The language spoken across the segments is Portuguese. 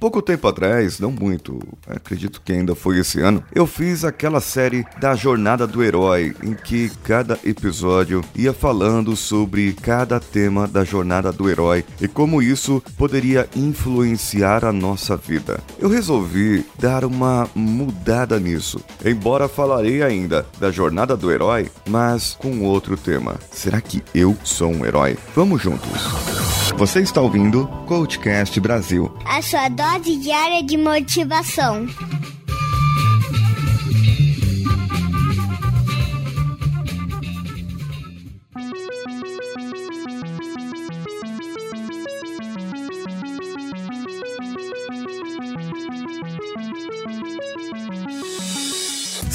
Pouco tempo atrás, não muito, acredito que ainda foi esse ano, eu fiz aquela série da Jornada do Herói, em que cada episódio ia falando sobre cada tema da Jornada do Herói e como isso poderia influenciar a nossa vida. Eu resolvi dar uma mudada nisso, embora falarei ainda da Jornada do Herói, mas com outro tema. Será que eu sou um herói? Vamos juntos! Você está ouvindo Coachcast Brasil. A sua dose diária de motivação.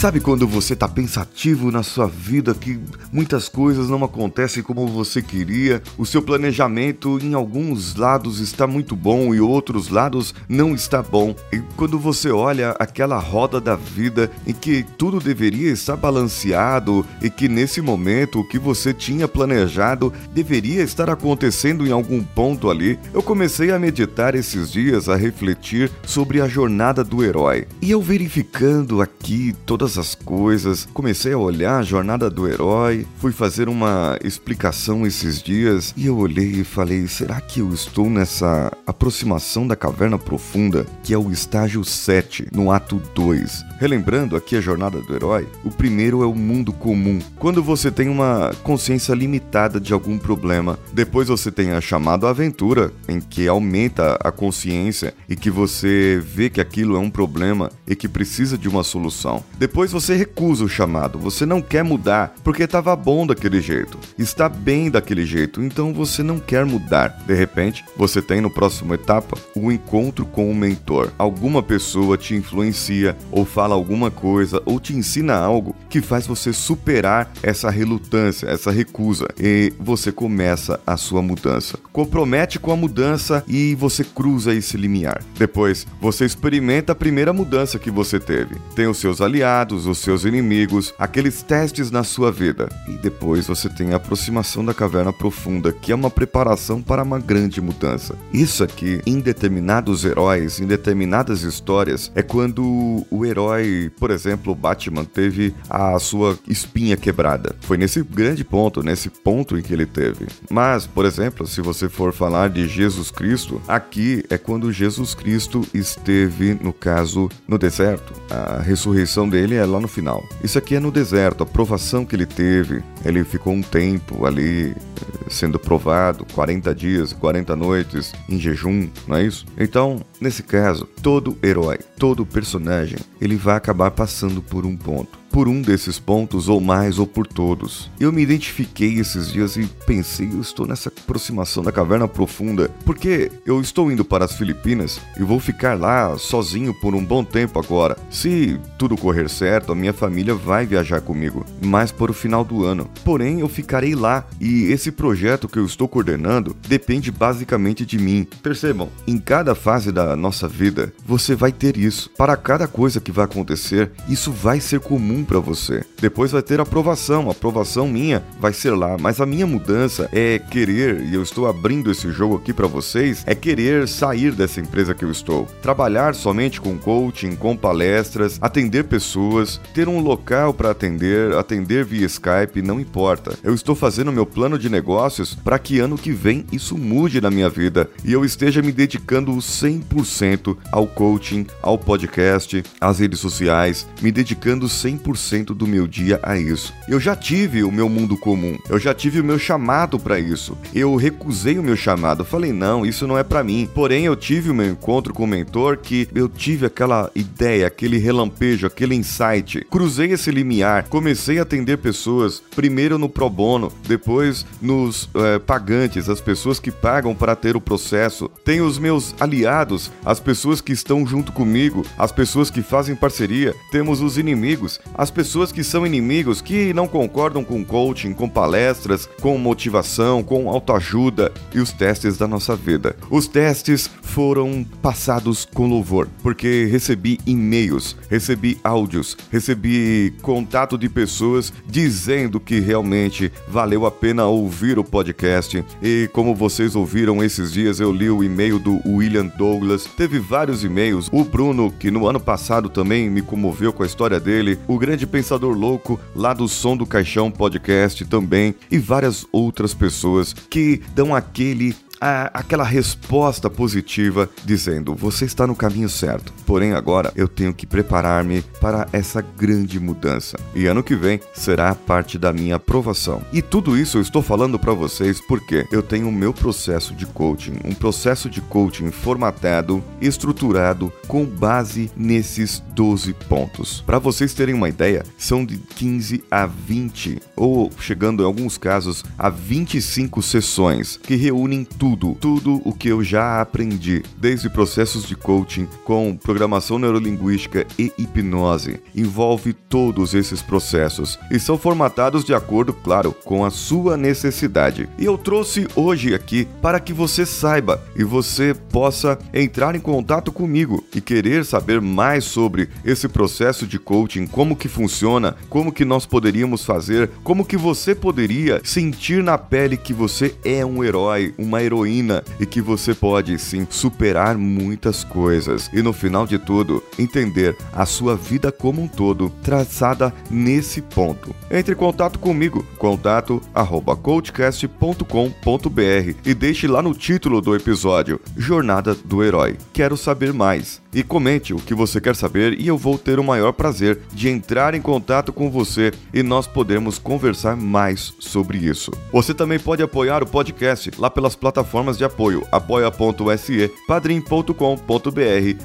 Sabe quando você tá pensativo na sua vida que muitas coisas não acontecem como você queria, o seu planejamento em alguns lados está muito bom e outros lados não está bom. E quando você olha aquela roda da vida em que tudo deveria estar balanceado e que nesse momento o que você tinha planejado deveria estar acontecendo em algum ponto ali, eu comecei a meditar esses dias, a refletir sobre a jornada do herói. E eu verificando aqui todas as coisas, comecei a olhar a jornada do herói, fui fazer uma explicação esses dias e eu olhei e falei: será que eu estou nessa aproximação da caverna profunda, que é o estágio 7, no ato 2? Relembrando aqui a jornada do herói, o primeiro é o mundo comum, quando você tem uma consciência limitada de algum problema. Depois você tem a chamada aventura, em que aumenta a consciência e que você vê que aquilo é um problema e que precisa de uma solução. Depois você recusa o chamado, você não quer mudar porque estava bom daquele jeito, está bem daquele jeito, então você não quer mudar. De repente, você tem no próximo etapa o encontro com o mentor. Alguma pessoa te influencia ou fala alguma coisa ou te ensina algo que faz você superar essa relutância, essa recusa e você começa a sua mudança. Compromete com a mudança e você cruza esse limiar. Depois, você experimenta a primeira mudança que você teve. Tem os seus aliados os seus inimigos, aqueles testes na sua vida. E depois você tem a aproximação da caverna profunda, que é uma preparação para uma grande mudança. Isso aqui, em determinados heróis, em determinadas histórias, é quando o herói, por exemplo, o Batman, teve a sua espinha quebrada. Foi nesse grande ponto, nesse ponto em que ele teve. Mas, por exemplo, se você for falar de Jesus Cristo, aqui é quando Jesus Cristo esteve, no caso, no deserto. A ressurreição dele é lá no final. Isso aqui é no deserto, a provação que ele teve. prévu. Ele ficou um tempo ali eh, sendo provado, 40 dias, 40 noites em jejum, não é isso? Então, nesse caso, todo herói, todo personagem, ele vai acabar passando por um ponto por um desses pontos ou mais ou por todos. Eu me identifiquei esses dias e pensei, eu estou nessa aproximação da caverna profunda, porque eu estou indo para as Filipinas e vou ficar lá sozinho por um bom tempo agora. Se tudo correr certo, a minha família vai viajar comigo, mas por o final do ano. Porém, eu ficarei lá e esse projeto que eu estou coordenando depende basicamente de mim. Percebam, em cada fase da nossa vida, você vai ter isso. Para cada coisa que vai acontecer, isso vai ser comum para você. Depois vai ter aprovação, a aprovação minha vai ser lá, mas a minha mudança é querer, e eu estou abrindo esse jogo aqui para vocês, é querer sair dessa empresa que eu estou. Trabalhar somente com coaching, com palestras, atender pessoas, ter um local para atender, atender via Skype, não importa. Eu estou fazendo meu plano de negócios para que ano que vem isso mude na minha vida e eu esteja me dedicando 100% ao coaching, ao podcast, às redes sociais, me dedicando 100% 100% do meu dia a isso. Eu já tive o meu mundo comum, eu já tive o meu chamado para isso. Eu recusei o meu chamado, falei não, isso não é para mim. Porém, eu tive o meu encontro com o mentor que eu tive aquela ideia, aquele relampejo, aquele insight. Cruzei esse limiar, comecei a atender pessoas, primeiro no pro bono, depois nos é, pagantes, as pessoas que pagam para ter o processo. Tenho os meus aliados, as pessoas que estão junto comigo as pessoas que fazem parceria, temos os inimigos, as pessoas que são inimigos, que não concordam com coaching, com palestras, com motivação, com autoajuda e os testes da nossa vida. Os testes foram passados com louvor, porque recebi e-mails, recebi áudios, recebi contato de pessoas dizendo que realmente valeu a pena ouvir o podcast. E como vocês ouviram esses dias, eu li o e-mail do William Douglas, teve vários e-mails. O Bruno, que no ano passado também me comoveu com a história dele, o grande pensador louco lá do Som do Caixão podcast também, e várias outras pessoas que dão aquele a, aquela resposta positiva dizendo: você está no caminho certo. Porém, agora eu tenho que preparar-me para essa grande mudança. E ano que vem será parte da minha aprovação. E tudo isso eu estou falando para vocês porque eu tenho o meu processo de coaching, um processo de coaching formatado, estruturado com base nesses 12 pontos. Para vocês terem uma ideia, são de 15 a 20 ou chegando em alguns casos a 25 sessões que reúnem tudo tudo, tudo o que eu já aprendi, desde processos de coaching com programação neurolinguística e hipnose. Envolve todos esses processos e são formatados de acordo, claro, com a sua necessidade. E eu trouxe hoje aqui para que você saiba e você possa entrar em contato comigo e querer saber mais sobre esse processo de coaching, como que funciona, como que nós poderíamos fazer, como que você poderia sentir na pele que você é um herói, uma heroína heroína e que você pode sim superar muitas coisas e no final de tudo entender a sua vida como um todo traçada nesse ponto. Entre em contato comigo, contato arroba coachcast.com.br e deixe lá no título do episódio Jornada do Herói. Quero saber mais e comente o que você quer saber e eu vou ter o maior prazer de entrar em contato com você e nós podemos conversar mais sobre isso. Você também pode apoiar o podcast lá pelas plataformas de apoio apoia.se, padrim.com.br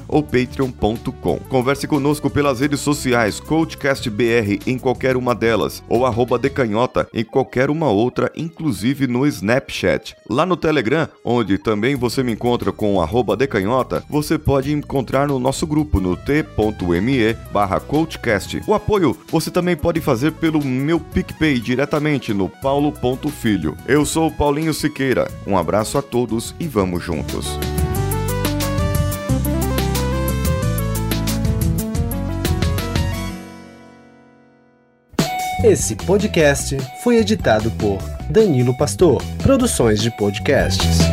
ou patreon.com. Converse conosco pelas redes sociais CoachCastBR em qualquer uma delas ou arroba decanhota em qualquer uma outra, inclusive no Snapchat. Lá no Telegram, onde também você me encontra com arroba decanhota, você pode encontrar entrar no nosso grupo no t.me barra coachcast. O apoio você também pode fazer pelo meu PicPay diretamente no paulo.filho. Eu sou o Paulinho Siqueira. Um abraço a todos e vamos juntos. Esse podcast foi editado por Danilo Pastor, Produções de Podcasts.